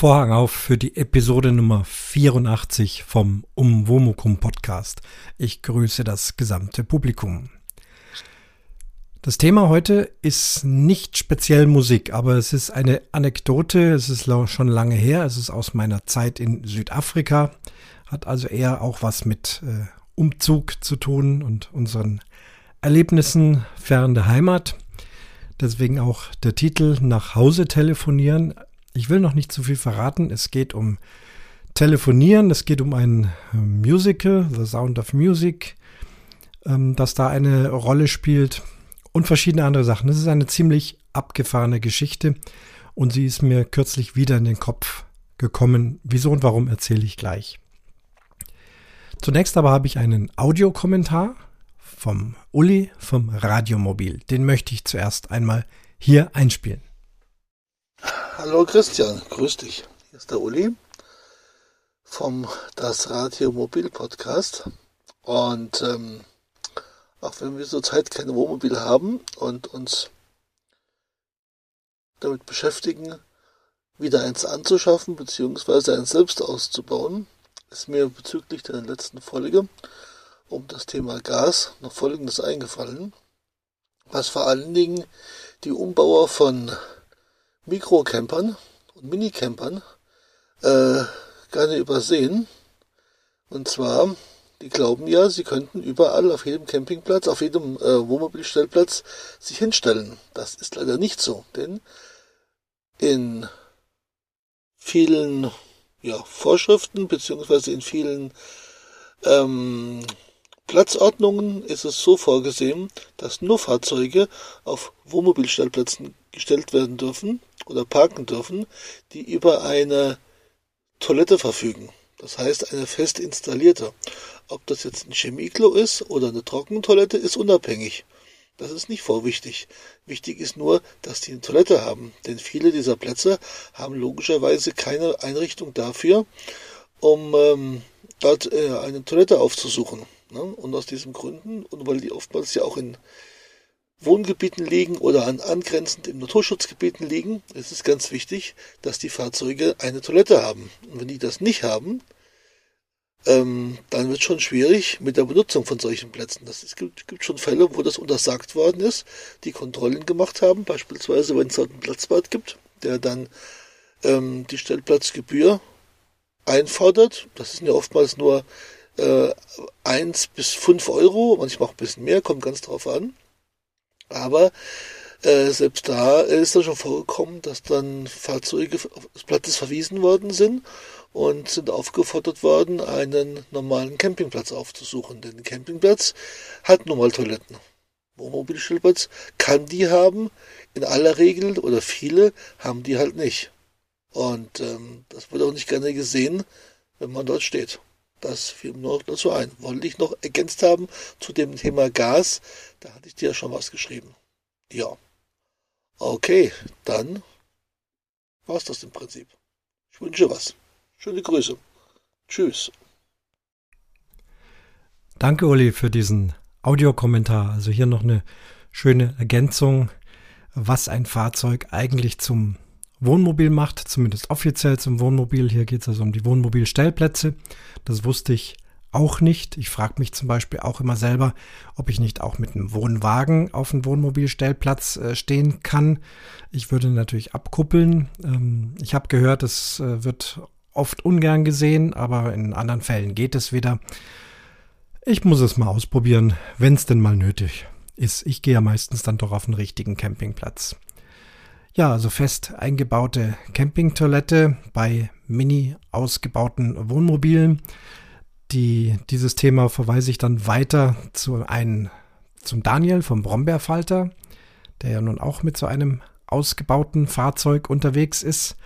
Vorhang auf für die Episode Nummer 84 vom Umwomukum Podcast. Ich grüße das gesamte Publikum. Das Thema heute ist nicht speziell Musik, aber es ist eine Anekdote. Es ist schon lange her. Es ist aus meiner Zeit in Südafrika. Hat also eher auch was mit äh, Umzug zu tun und unseren Erlebnissen fern der Heimat. Deswegen auch der Titel Nach Hause telefonieren. Ich will noch nicht zu viel verraten. Es geht um Telefonieren, es geht um ein äh, Musical, The Sound of Music, ähm, das da eine Rolle spielt und verschiedene andere Sachen. Das ist eine ziemlich abgefahrene Geschichte und sie ist mir kürzlich wieder in den Kopf gekommen. Wieso und warum erzähle ich gleich. Zunächst aber habe ich einen Audiokommentar vom Uli vom Radiomobil. Den möchte ich zuerst einmal hier einspielen. Hallo Christian, grüß dich. Hier ist der Uli vom Das Radio Mobil Podcast. Und ähm, auch wenn wir zurzeit kein Wohnmobil haben und uns damit beschäftigen, wieder eins anzuschaffen bzw. eins selbst auszubauen, ist mir bezüglich der letzten Folge um das Thema Gas noch Folgendes eingefallen, was vor allen Dingen die Umbauer von Mikrocampern und Minicampern äh, gerne übersehen. Und zwar, die glauben ja, sie könnten überall auf jedem Campingplatz, auf jedem äh, Wohnmobilstellplatz sich hinstellen. Das ist leider nicht so, denn in vielen ja, Vorschriften beziehungsweise in vielen ähm, Platzordnungen ist es so vorgesehen, dass nur Fahrzeuge auf Wohnmobilstellplätzen gestellt werden dürfen oder parken dürfen, die über eine Toilette verfügen. Das heißt, eine fest installierte. Ob das jetzt ein Chemieklo ist oder eine Trockentoilette, ist unabhängig. Das ist nicht vorwichtig. Wichtig ist nur, dass die eine Toilette haben. Denn viele dieser Plätze haben logischerweise keine Einrichtung dafür, um ähm, dort äh, eine Toilette aufzusuchen. Ne? Und aus diesen Gründen, und weil die oftmals ja auch in Wohngebieten liegen oder an angrenzend in Naturschutzgebieten liegen, ist es ganz wichtig, dass die Fahrzeuge eine Toilette haben. Und wenn die das nicht haben, ähm, dann wird es schon schwierig mit der Benutzung von solchen Plätzen. Das, es gibt, gibt, schon Fälle, wo das untersagt worden ist, die Kontrollen gemacht haben, beispielsweise wenn es dort einen Platzwart gibt, der dann ähm, die Stellplatzgebühr einfordert. Das sind ja oftmals nur äh, 1 bis 5 Euro, manchmal auch ein bisschen mehr, kommt ganz drauf an. Aber äh, selbst da ist es schon vorgekommen, dass dann Fahrzeuge des Platzes verwiesen worden sind und sind aufgefordert worden, einen normalen Campingplatz aufzusuchen. Denn ein Campingplatz hat nun mal Toiletten. Wohnmobilstellplatz kann die haben, in aller Regel oder viele haben die halt nicht. Und ähm, das wird auch nicht gerne gesehen, wenn man dort steht. Das fiel mir noch dazu ein. Wollte ich noch ergänzt haben zu dem Thema Gas. Da hatte ich dir schon was geschrieben. Ja. Okay, dann war's das im Prinzip. Ich wünsche was. Schöne Grüße. Tschüss. Danke, Uli, für diesen Audiokommentar. Also hier noch eine schöne Ergänzung, was ein Fahrzeug eigentlich zum Wohnmobil macht, zumindest offiziell zum Wohnmobil. Hier geht es also um die Wohnmobilstellplätze. Das wusste ich auch nicht. Ich frage mich zum Beispiel auch immer selber, ob ich nicht auch mit einem Wohnwagen auf einem Wohnmobilstellplatz äh, stehen kann. Ich würde natürlich abkuppeln. Ähm, ich habe gehört, es äh, wird oft ungern gesehen, aber in anderen Fällen geht es wieder. Ich muss es mal ausprobieren, wenn es denn mal nötig ist. Ich gehe ja meistens dann doch auf einen richtigen Campingplatz. Ja, also fest eingebaute Campingtoilette bei mini ausgebauten Wohnmobilen. Die, dieses Thema verweise ich dann weiter zu ein, zum Daniel vom Brombeerfalter, der ja nun auch mit so einem ausgebauten Fahrzeug unterwegs ist.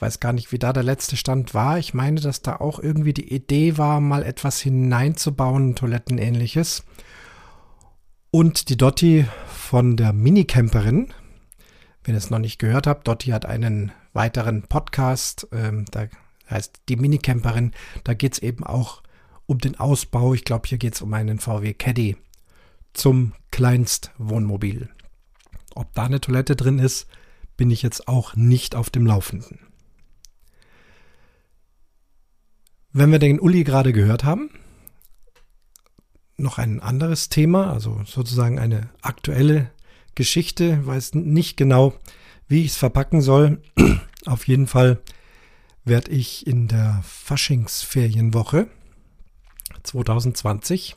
Weiß gar nicht, wie da der letzte Stand war. Ich meine, dass da auch irgendwie die Idee war, mal etwas hineinzubauen, Toilettenähnliches. Und die Dotti von der Minicamperin, wenn ihr es noch nicht gehört habt, Dotti hat einen weiteren Podcast, ähm, da heißt die Minicamperin. Da geht es eben auch um den Ausbau. Ich glaube, hier geht es um einen VW Caddy zum Kleinstwohnmobil. Ob da eine Toilette drin ist, bin ich jetzt auch nicht auf dem Laufenden. Wenn wir den Uli gerade gehört haben, noch ein anderes Thema, also sozusagen eine aktuelle Geschichte, weiß nicht genau, wie ich es verpacken soll. Auf jeden Fall werde ich in der Faschingsferienwoche 2020,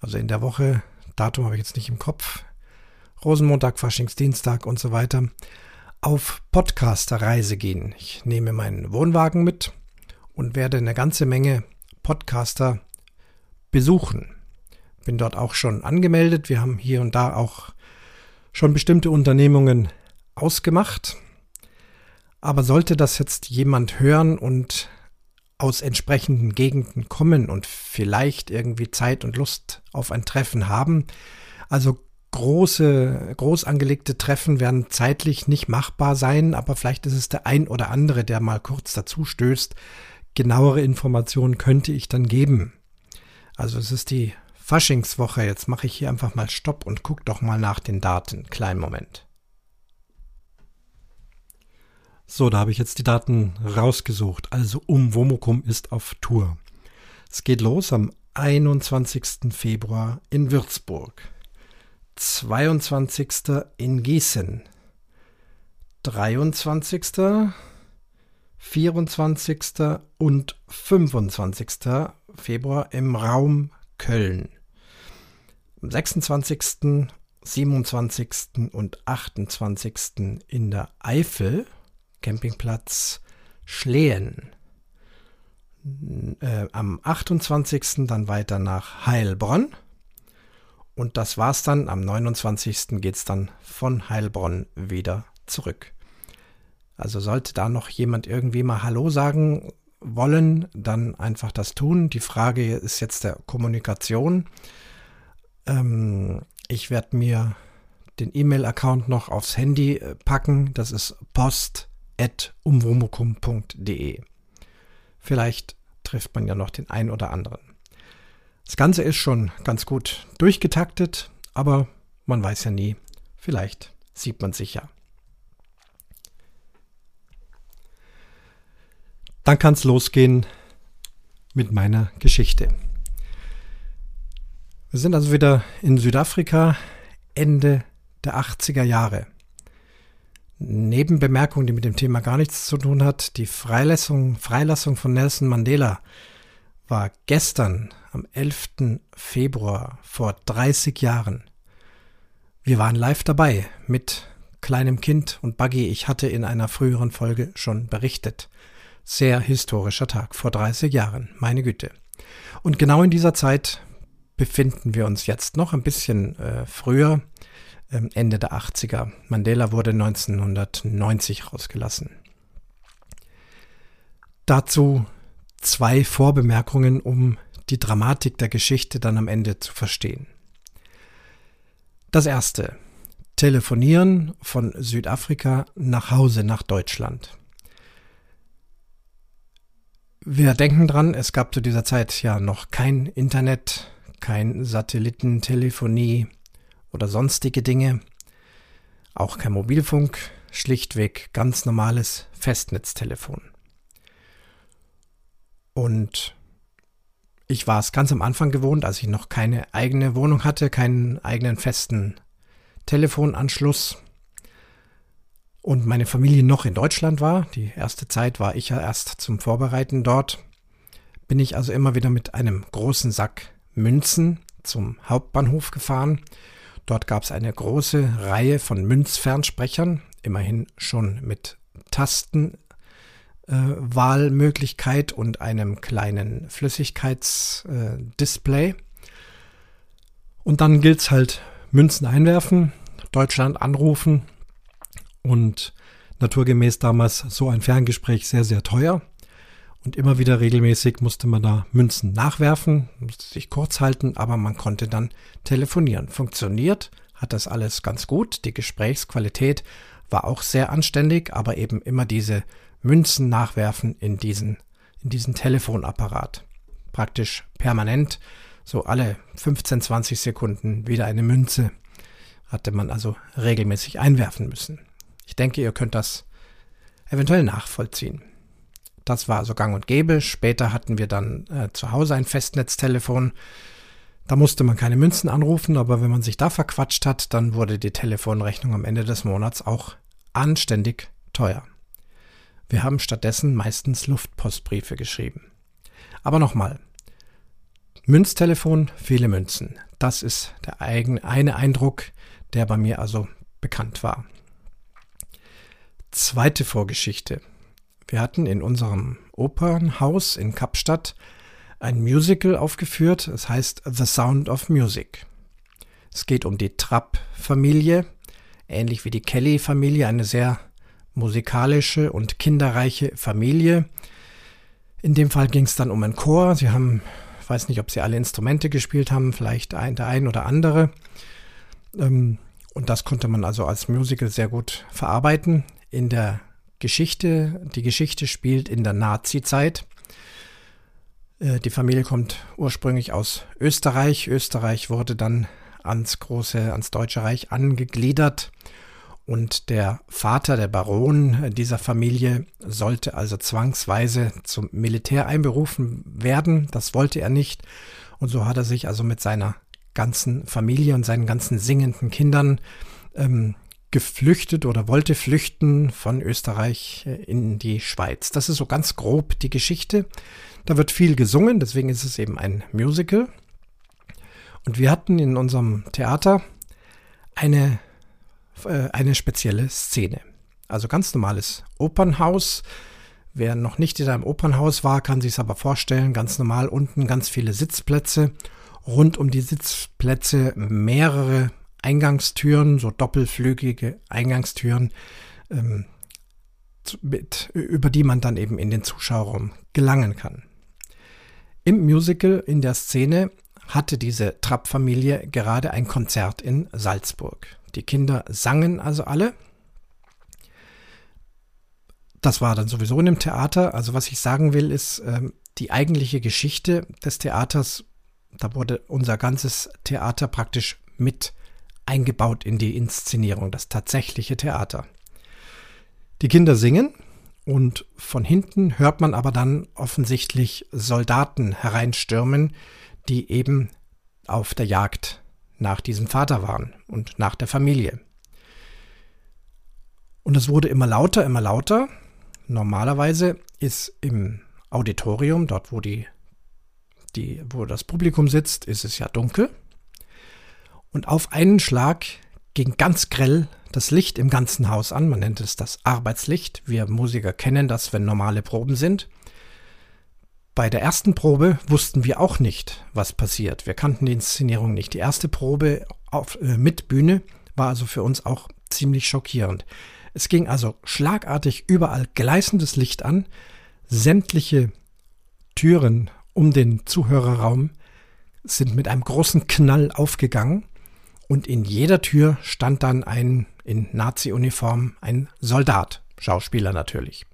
also in der Woche, Datum habe ich jetzt nicht im Kopf, Rosenmontag, Faschingsdienstag und so weiter, auf Podcaster-Reise gehen. Ich nehme meinen Wohnwagen mit und werde eine ganze Menge Podcaster besuchen. Bin dort auch schon angemeldet. Wir haben hier und da auch schon bestimmte Unternehmungen ausgemacht. Aber sollte das jetzt jemand hören und aus entsprechenden Gegenden kommen und vielleicht irgendwie Zeit und Lust auf ein Treffen haben, also große, groß angelegte Treffen werden zeitlich nicht machbar sein, aber vielleicht ist es der ein oder andere, der mal kurz dazu stößt. Genauere Informationen könnte ich dann geben. Also es ist die Faschingswoche. Jetzt mache ich hier einfach mal Stopp und guck doch mal nach den Daten. Kleinen Moment. So, da habe ich jetzt die Daten rausgesucht. Also um Womokum ist auf Tour. Es geht los am 21. Februar in Würzburg, 22. in Gießen, 23., 24. und 25. Februar im Raum Köln. Am 26., 27. und 28. in der Eifel, Campingplatz Schlehen. Äh, am 28. dann weiter nach Heilbronn. Und das war's dann. Am 29. geht's dann von Heilbronn wieder zurück. Also sollte da noch jemand irgendwie mal Hallo sagen wollen, dann einfach das tun. Die Frage ist jetzt der Kommunikation. Ähm, ich werde mir den E-Mail-Account noch aufs Handy äh, packen. Das ist post.umwomukum.de. Vielleicht trifft man ja noch den einen oder anderen. Das Ganze ist schon ganz gut durchgetaktet, aber man weiß ja nie. Vielleicht sieht man sich ja. Dann kann es losgehen mit meiner Geschichte. Wir sind also wieder in Südafrika Ende der 80er Jahre. Nebenbemerkung, die mit dem Thema gar nichts zu tun hat, die Freilassung, Freilassung von Nelson Mandela war gestern am 11. Februar vor 30 Jahren. Wir waren live dabei mit kleinem Kind und Buggy. Ich hatte in einer früheren Folge schon berichtet. Sehr historischer Tag vor 30 Jahren, meine Güte. Und genau in dieser Zeit befinden wir uns jetzt noch ein bisschen äh, früher, ähm, Ende der 80er. Mandela wurde 1990 rausgelassen. Dazu zwei Vorbemerkungen, um die Dramatik der Geschichte dann am Ende zu verstehen. Das erste. Telefonieren von Südafrika nach Hause nach Deutschland. Wir denken dran, es gab zu dieser Zeit ja noch kein Internet, kein Satellitentelefonie oder sonstige Dinge, auch kein Mobilfunk, schlichtweg ganz normales Festnetztelefon. Und ich war es ganz am Anfang gewohnt, als ich noch keine eigene Wohnung hatte, keinen eigenen festen Telefonanschluss und meine Familie noch in Deutschland war. Die erste Zeit war ich ja erst zum Vorbereiten dort. Bin ich also immer wieder mit einem großen Sack Münzen zum Hauptbahnhof gefahren. Dort gab es eine große Reihe von Münzfernsprechern, immerhin schon mit Tastenwahlmöglichkeit äh, und einem kleinen Flüssigkeitsdisplay. Äh, und dann gilt es halt Münzen einwerfen, Deutschland anrufen und naturgemäß damals so ein Ferngespräch sehr, sehr teuer. Und immer wieder regelmäßig musste man da Münzen nachwerfen, musste sich kurz halten, aber man konnte dann telefonieren. Funktioniert hat das alles ganz gut. Die Gesprächsqualität war auch sehr anständig, aber eben immer diese Münzen nachwerfen in diesen, in diesen Telefonapparat. Praktisch permanent, so alle 15, 20 Sekunden wieder eine Münze hatte man also regelmäßig einwerfen müssen. Ich denke, ihr könnt das eventuell nachvollziehen. Das war also gang und gäbe. Später hatten wir dann äh, zu Hause ein Festnetztelefon. Da musste man keine Münzen anrufen, aber wenn man sich da verquatscht hat, dann wurde die Telefonrechnung am Ende des Monats auch anständig teuer. Wir haben stattdessen meistens Luftpostbriefe geschrieben. Aber nochmal. Münztelefon, viele Münzen. Das ist der eigene, eine Eindruck, der bei mir also bekannt war. Zweite Vorgeschichte. Wir hatten in unserem Opernhaus in Kapstadt ein Musical aufgeführt. Es heißt The Sound of Music. Es geht um die Trapp-Familie, ähnlich wie die Kelly-Familie, eine sehr musikalische und kinderreiche Familie. In dem Fall ging es dann um einen Chor. Sie haben, ich weiß nicht, ob sie alle Instrumente gespielt haben, vielleicht ein, der ein oder andere. Ähm, und das konnte man also als Musical sehr gut verarbeiten. In der Geschichte, die Geschichte spielt in der Nazi-Zeit. Äh, die Familie kommt ursprünglich aus Österreich. Österreich wurde dann ans große, ans Deutsche Reich angegliedert. Und der Vater, der Baron dieser Familie, sollte also zwangsweise zum Militär einberufen werden. Das wollte er nicht. Und so hat er sich also mit seiner ganzen Familie und seinen ganzen singenden Kindern ähm, geflüchtet oder wollte flüchten von Österreich äh, in die Schweiz. Das ist so ganz grob die Geschichte. Da wird viel gesungen, deswegen ist es eben ein Musical. Und wir hatten in unserem Theater eine, äh, eine spezielle Szene. Also ganz normales Opernhaus. Wer noch nicht in einem Opernhaus war, kann sich es aber vorstellen. Ganz normal unten ganz viele Sitzplätze. Rund um die Sitzplätze mehrere Eingangstüren, so doppelflügige Eingangstüren, ähm, mit, über die man dann eben in den Zuschauerraum gelangen kann. Im Musical, in der Szene, hatte diese Trapp-Familie gerade ein Konzert in Salzburg. Die Kinder sangen also alle. Das war dann sowieso in dem Theater. Also was ich sagen will, ist, äh, die eigentliche Geschichte des Theaters, da wurde unser ganzes Theater praktisch mit eingebaut in die Inszenierung, das tatsächliche Theater. Die Kinder singen und von hinten hört man aber dann offensichtlich Soldaten hereinstürmen, die eben auf der Jagd nach diesem Vater waren und nach der Familie. Und es wurde immer lauter, immer lauter. Normalerweise ist im Auditorium, dort wo die, die, wo das Publikum sitzt, ist es ja dunkel. Und auf einen Schlag ging ganz grell das Licht im ganzen Haus an. Man nennt es das Arbeitslicht. Wir Musiker kennen das, wenn normale Proben sind. Bei der ersten Probe wussten wir auch nicht, was passiert. Wir kannten die Inszenierung nicht. Die erste Probe auf, äh, mit Bühne war also für uns auch ziemlich schockierend. Es ging also schlagartig überall gleißendes Licht an. Sämtliche Türen um den Zuhörerraum sind mit einem großen Knall aufgegangen und in jeder Tür stand dann ein in Nazi-Uniform ein Soldat, Schauspieler natürlich.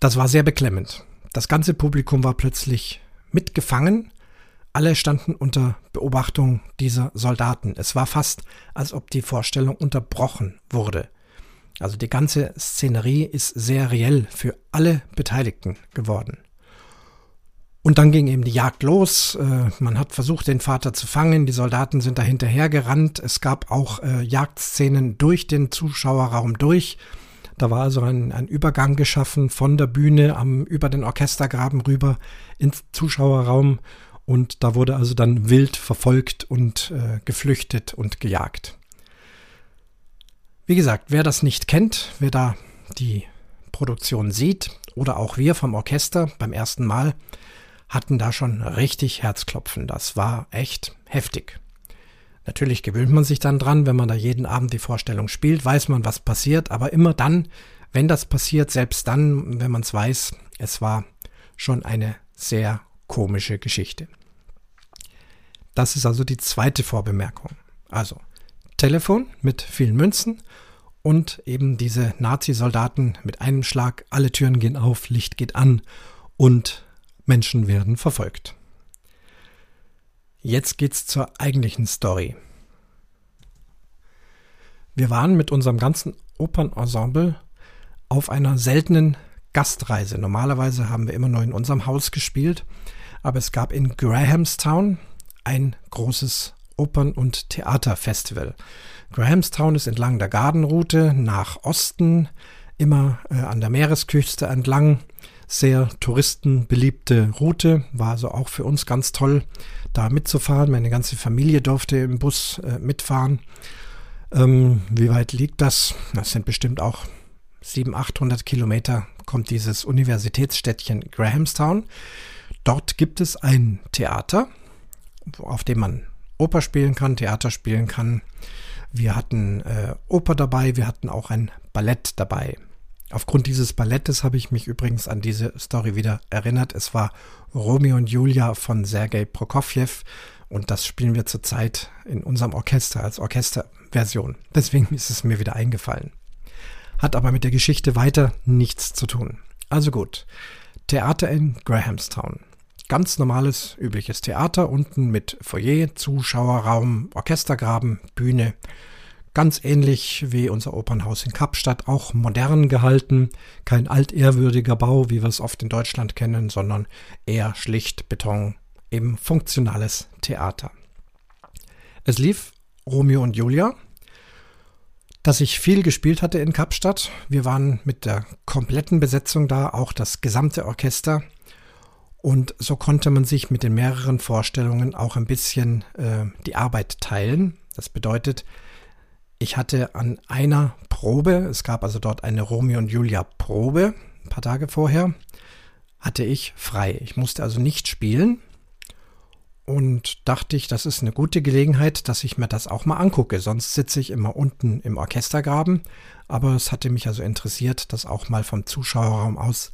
Das war sehr beklemmend. Das ganze Publikum war plötzlich mitgefangen. Alle standen unter Beobachtung dieser Soldaten. Es war fast, als ob die Vorstellung unterbrochen wurde. Also die ganze Szenerie ist sehr reell für alle Beteiligten geworden. Und dann ging eben die Jagd los. Äh, man hat versucht, den Vater zu fangen. Die Soldaten sind da hinterher gerannt. Es gab auch äh, Jagdszenen durch den Zuschauerraum durch. Da war also ein, ein Übergang geschaffen von der Bühne am, über den Orchestergraben rüber ins Zuschauerraum. Und da wurde also dann wild verfolgt und äh, geflüchtet und gejagt. Wie gesagt, wer das nicht kennt, wer da die Produktion sieht oder auch wir vom Orchester beim ersten Mal, hatten da schon richtig Herzklopfen. Das war echt heftig. Natürlich gewöhnt man sich dann dran, wenn man da jeden Abend die Vorstellung spielt, weiß man, was passiert, aber immer dann, wenn das passiert, selbst dann, wenn man es weiß, es war schon eine sehr komische Geschichte. Das ist also die zweite Vorbemerkung. Also Telefon mit vielen Münzen und eben diese Nazi-Soldaten mit einem Schlag, alle Türen gehen auf, Licht geht an und Menschen werden verfolgt. Jetzt geht's zur eigentlichen Story. Wir waren mit unserem ganzen Opernensemble auf einer seltenen Gastreise. Normalerweise haben wir immer nur in unserem Haus gespielt, aber es gab in Grahamstown ein großes Opern- und Theaterfestival. Grahamstown ist entlang der Gardenroute nach Osten, immer äh, an der Meeresküste entlang. Sehr touristenbeliebte Route, war also auch für uns ganz toll, da mitzufahren. Meine ganze Familie durfte im Bus äh, mitfahren. Ähm, wie weit liegt das? Das sind bestimmt auch 700, 800 Kilometer, kommt dieses Universitätsstädtchen Grahamstown. Dort gibt es ein Theater, auf dem man Oper spielen kann, Theater spielen kann. Wir hatten äh, Oper dabei, wir hatten auch ein Ballett dabei. Aufgrund dieses Ballettes habe ich mich übrigens an diese Story wieder erinnert. Es war Romeo und Julia von Sergei Prokofjew und das spielen wir zurzeit in unserem Orchester als Orchesterversion. Deswegen ist es mir wieder eingefallen. Hat aber mit der Geschichte weiter nichts zu tun. Also gut. Theater in Grahamstown. Ganz normales, übliches Theater, unten mit Foyer, Zuschauerraum, Orchestergraben, Bühne. Ganz ähnlich wie unser Opernhaus in Kapstadt, auch modern gehalten. Kein altehrwürdiger Bau, wie wir es oft in Deutschland kennen, sondern eher schlicht Beton, eben funktionales Theater. Es lief Romeo und Julia, dass ich viel gespielt hatte in Kapstadt. Wir waren mit der kompletten Besetzung da, auch das gesamte Orchester. Und so konnte man sich mit den mehreren Vorstellungen auch ein bisschen äh, die Arbeit teilen. Das bedeutet, ich hatte an einer Probe, es gab also dort eine Romeo und Julia Probe, ein paar Tage vorher, hatte ich frei. Ich musste also nicht spielen und dachte ich, das ist eine gute Gelegenheit, dass ich mir das auch mal angucke. Sonst sitze ich immer unten im Orchestergraben, aber es hatte mich also interessiert, das auch mal vom Zuschauerraum aus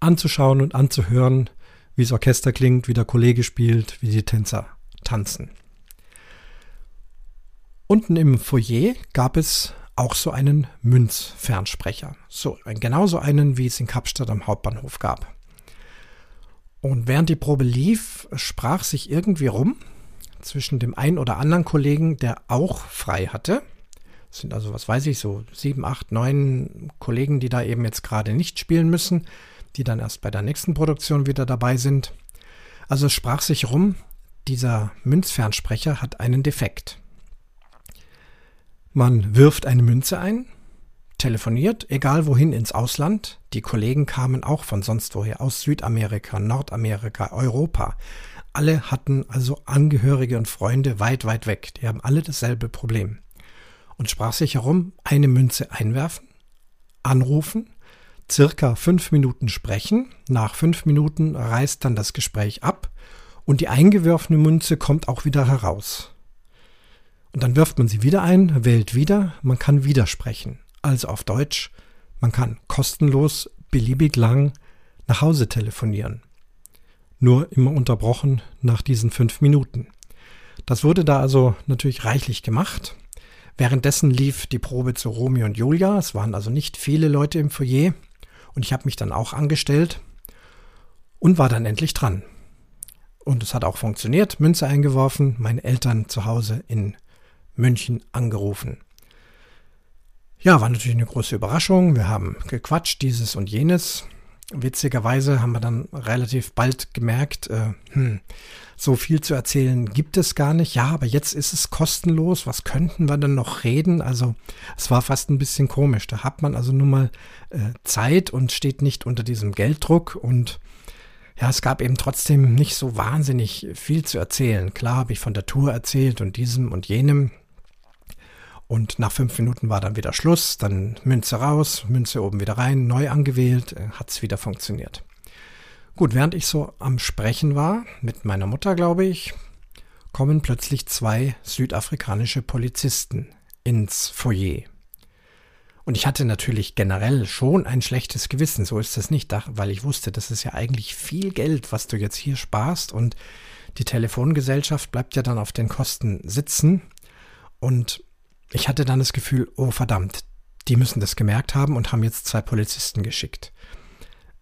anzuschauen und anzuhören, wie das Orchester klingt, wie der Kollege spielt, wie die Tänzer tanzen. Unten im Foyer gab es auch so einen Münzfernsprecher. So, genauso einen, wie es in Kapstadt am Hauptbahnhof gab. Und während die Probe lief, sprach sich irgendwie rum zwischen dem einen oder anderen Kollegen, der auch frei hatte. Es sind also, was weiß ich, so sieben, acht, neun Kollegen, die da eben jetzt gerade nicht spielen müssen die dann erst bei der nächsten Produktion wieder dabei sind. Also sprach sich rum, dieser Münzfernsprecher hat einen Defekt. Man wirft eine Münze ein, telefoniert, egal wohin ins Ausland. Die Kollegen kamen auch von sonst woher, aus Südamerika, Nordamerika, Europa. Alle hatten also Angehörige und Freunde weit, weit weg. Die haben alle dasselbe Problem. Und sprach sich herum, eine Münze einwerfen, anrufen, circa fünf Minuten sprechen. Nach fünf Minuten reißt dann das Gespräch ab und die eingeworfene Münze kommt auch wieder heraus. Und dann wirft man sie wieder ein, wählt wieder, man kann wieder sprechen. Also auf Deutsch, man kann kostenlos, beliebig lang nach Hause telefonieren. Nur immer unterbrochen nach diesen fünf Minuten. Das wurde da also natürlich reichlich gemacht. Währenddessen lief die Probe zu Romeo und Julia. Es waren also nicht viele Leute im Foyer. Und ich habe mich dann auch angestellt und war dann endlich dran. Und es hat auch funktioniert. Münze eingeworfen, meine Eltern zu Hause in München angerufen. Ja, war natürlich eine große Überraschung. Wir haben gequatscht, dieses und jenes. Witzigerweise haben wir dann relativ bald gemerkt, äh, hm, so viel zu erzählen gibt es gar nicht. Ja, aber jetzt ist es kostenlos. Was könnten wir denn noch reden? Also es war fast ein bisschen komisch. Da hat man also nun mal äh, Zeit und steht nicht unter diesem Gelddruck und ja, es gab eben trotzdem nicht so wahnsinnig viel zu erzählen. Klar habe ich von der Tour erzählt und diesem und jenem. Und nach fünf Minuten war dann wieder Schluss, dann Münze raus, Münze oben wieder rein, neu angewählt, äh, hat es wieder funktioniert. Gut, während ich so am Sprechen war, mit meiner Mutter, glaube ich, kommen plötzlich zwei südafrikanische Polizisten ins Foyer. Und ich hatte natürlich generell schon ein schlechtes Gewissen, so ist das nicht, weil ich wusste, das ist ja eigentlich viel Geld, was du jetzt hier sparst und die Telefongesellschaft bleibt ja dann auf den Kosten sitzen. Und ich hatte dann das Gefühl, oh verdammt, die müssen das gemerkt haben und haben jetzt zwei Polizisten geschickt.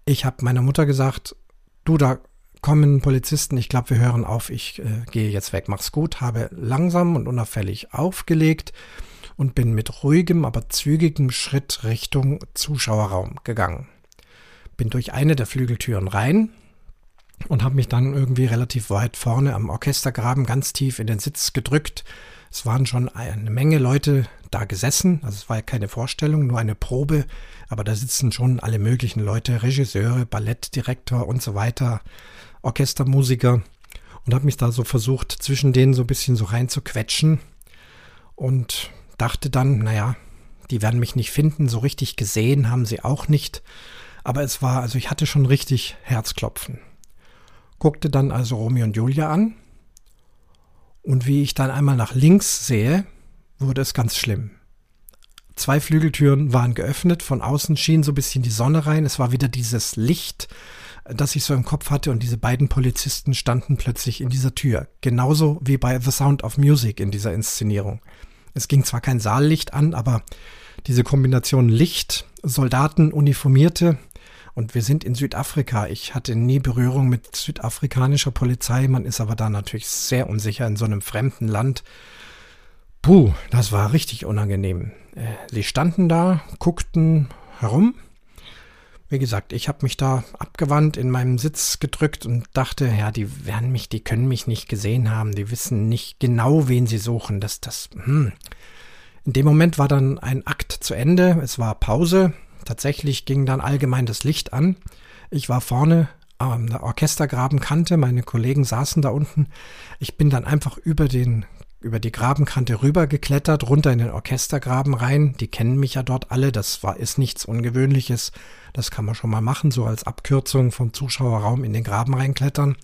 Ich habe meiner Mutter gesagt, du, da kommen Polizisten, ich glaube, wir hören auf, ich äh, gehe jetzt weg, mach's gut, habe langsam und unauffällig aufgelegt und bin mit ruhigem, aber zügigem Schritt Richtung Zuschauerraum gegangen. bin durch eine der Flügeltüren rein und habe mich dann irgendwie relativ weit vorne am Orchestergraben ganz tief in den Sitz gedrückt. Es waren schon eine Menge Leute da gesessen, also es war ja keine Vorstellung, nur eine Probe, aber da sitzen schon alle möglichen Leute, Regisseure, Ballettdirektor und so weiter, Orchestermusiker. Und habe mich da so versucht, zwischen denen so ein bisschen so rein zu quetschen und dachte dann, naja, die werden mich nicht finden, so richtig gesehen haben sie auch nicht, aber es war, also ich hatte schon richtig Herzklopfen. Guckte dann also Romeo und Julia an und wie ich dann einmal nach links sehe, wurde es ganz schlimm. Zwei Flügeltüren waren geöffnet, von außen schien so ein bisschen die Sonne rein, es war wieder dieses Licht, das ich so im Kopf hatte und diese beiden Polizisten standen plötzlich in dieser Tür. Genauso wie bei The Sound of Music in dieser Inszenierung. Es ging zwar kein Saallicht an, aber diese Kombination Licht, Soldaten, Uniformierte und wir sind in Südafrika. Ich hatte nie Berührung mit südafrikanischer Polizei. Man ist aber da natürlich sehr unsicher in so einem fremden Land. Puh, das war richtig unangenehm. Äh, sie standen da, guckten herum wie gesagt, ich habe mich da abgewandt, in meinem Sitz gedrückt und dachte, ja, die werden mich, die können mich nicht gesehen haben, die wissen nicht genau, wen sie suchen. Das, das, hm. In dem Moment war dann ein Akt zu Ende, es war Pause. Tatsächlich ging dann allgemein das Licht an. Ich war vorne an der Orchestergrabenkante, meine Kollegen saßen da unten. Ich bin dann einfach über den über die Grabenkante rüber geklettert, runter in den Orchestergraben rein. Die kennen mich ja dort alle. Das war, ist nichts Ungewöhnliches. Das kann man schon mal machen, so als Abkürzung vom Zuschauerraum in den Graben reinklettern.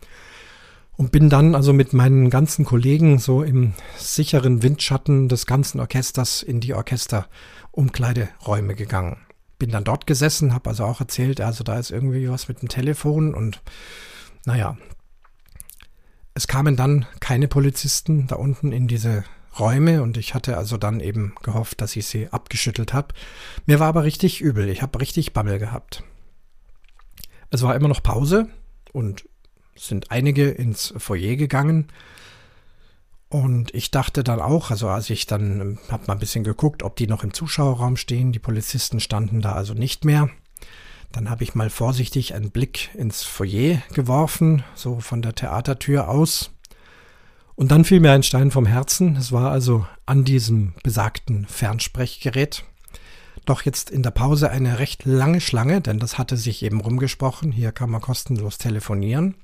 Und bin dann also mit meinen ganzen Kollegen so im sicheren Windschatten des ganzen Orchesters in die Orchesterumkleideräume gegangen. Bin dann dort gesessen, habe also auch erzählt, also da ist irgendwie was mit dem Telefon und naja, es kamen dann keine Polizisten da unten in diese Räume und ich hatte also dann eben gehofft, dass ich sie abgeschüttelt habe. Mir war aber richtig übel, ich habe richtig Bammel gehabt. Es war immer noch Pause und sind einige ins Foyer gegangen. Und ich dachte dann auch, also als ich dann habe mal ein bisschen geguckt, ob die noch im Zuschauerraum stehen, die Polizisten standen da also nicht mehr. Dann habe ich mal vorsichtig einen Blick ins Foyer geworfen, so von der Theatertür aus. Und dann fiel mir ein Stein vom Herzen. Es war also an diesem besagten Fernsprechgerät. Doch jetzt in der Pause eine recht lange Schlange, denn das hatte sich eben rumgesprochen. Hier kann man kostenlos telefonieren.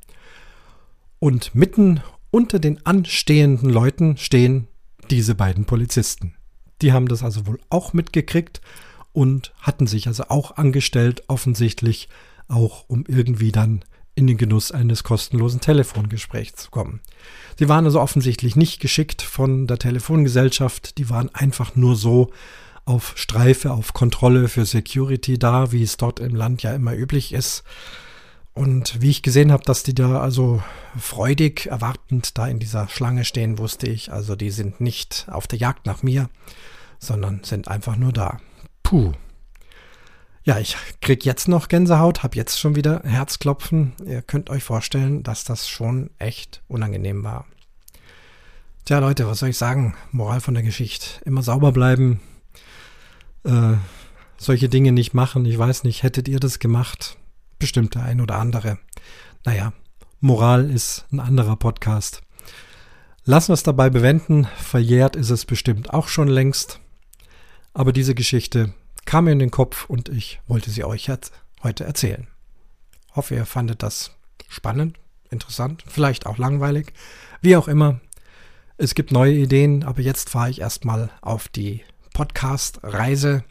Und mitten unter den anstehenden Leuten stehen diese beiden Polizisten. Die haben das also wohl auch mitgekriegt und hatten sich also auch angestellt, offensichtlich auch um irgendwie dann in den Genuss eines kostenlosen Telefongesprächs zu kommen. Sie waren also offensichtlich nicht geschickt von der Telefongesellschaft, die waren einfach nur so auf Streife, auf Kontrolle für Security da, wie es dort im Land ja immer üblich ist. Und wie ich gesehen habe, dass die da also freudig erwartend da in dieser Schlange stehen, wusste ich, also die sind nicht auf der Jagd nach mir, sondern sind einfach nur da. Puh. Ja, ich krieg jetzt noch Gänsehaut, hab jetzt schon wieder Herzklopfen. Ihr könnt euch vorstellen, dass das schon echt unangenehm war. Tja, Leute, was soll ich sagen? Moral von der Geschichte. Immer sauber bleiben. Äh, solche Dinge nicht machen. Ich weiß nicht, hättet ihr das gemacht? Bestimmt der ein oder andere. Naja, Moral ist ein anderer Podcast. Lassen wir es dabei bewenden. Verjährt ist es bestimmt auch schon längst. Aber diese Geschichte kam mir in den Kopf und ich wollte sie euch heute erzählen. Hoffe, ihr fandet das spannend, interessant, vielleicht auch langweilig. Wie auch immer, es gibt neue Ideen, aber jetzt fahre ich erstmal auf die Podcast-Reise,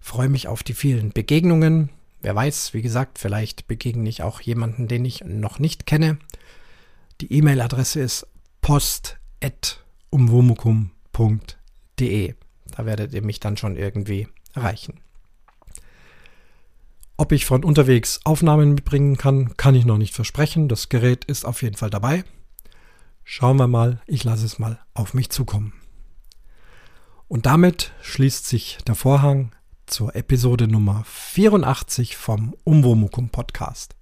freue mich auf die vielen Begegnungen. Wer weiß, wie gesagt, vielleicht begegne ich auch jemanden, den ich noch nicht kenne. Die E-Mail-Adresse ist post.umwomukum.de. Da werdet ihr mich dann schon irgendwie erreichen. Ob ich von unterwegs Aufnahmen mitbringen kann, kann ich noch nicht versprechen. Das Gerät ist auf jeden Fall dabei. Schauen wir mal, ich lasse es mal auf mich zukommen. Und damit schließt sich der Vorhang zur Episode Nummer 84 vom Umwomukum Podcast.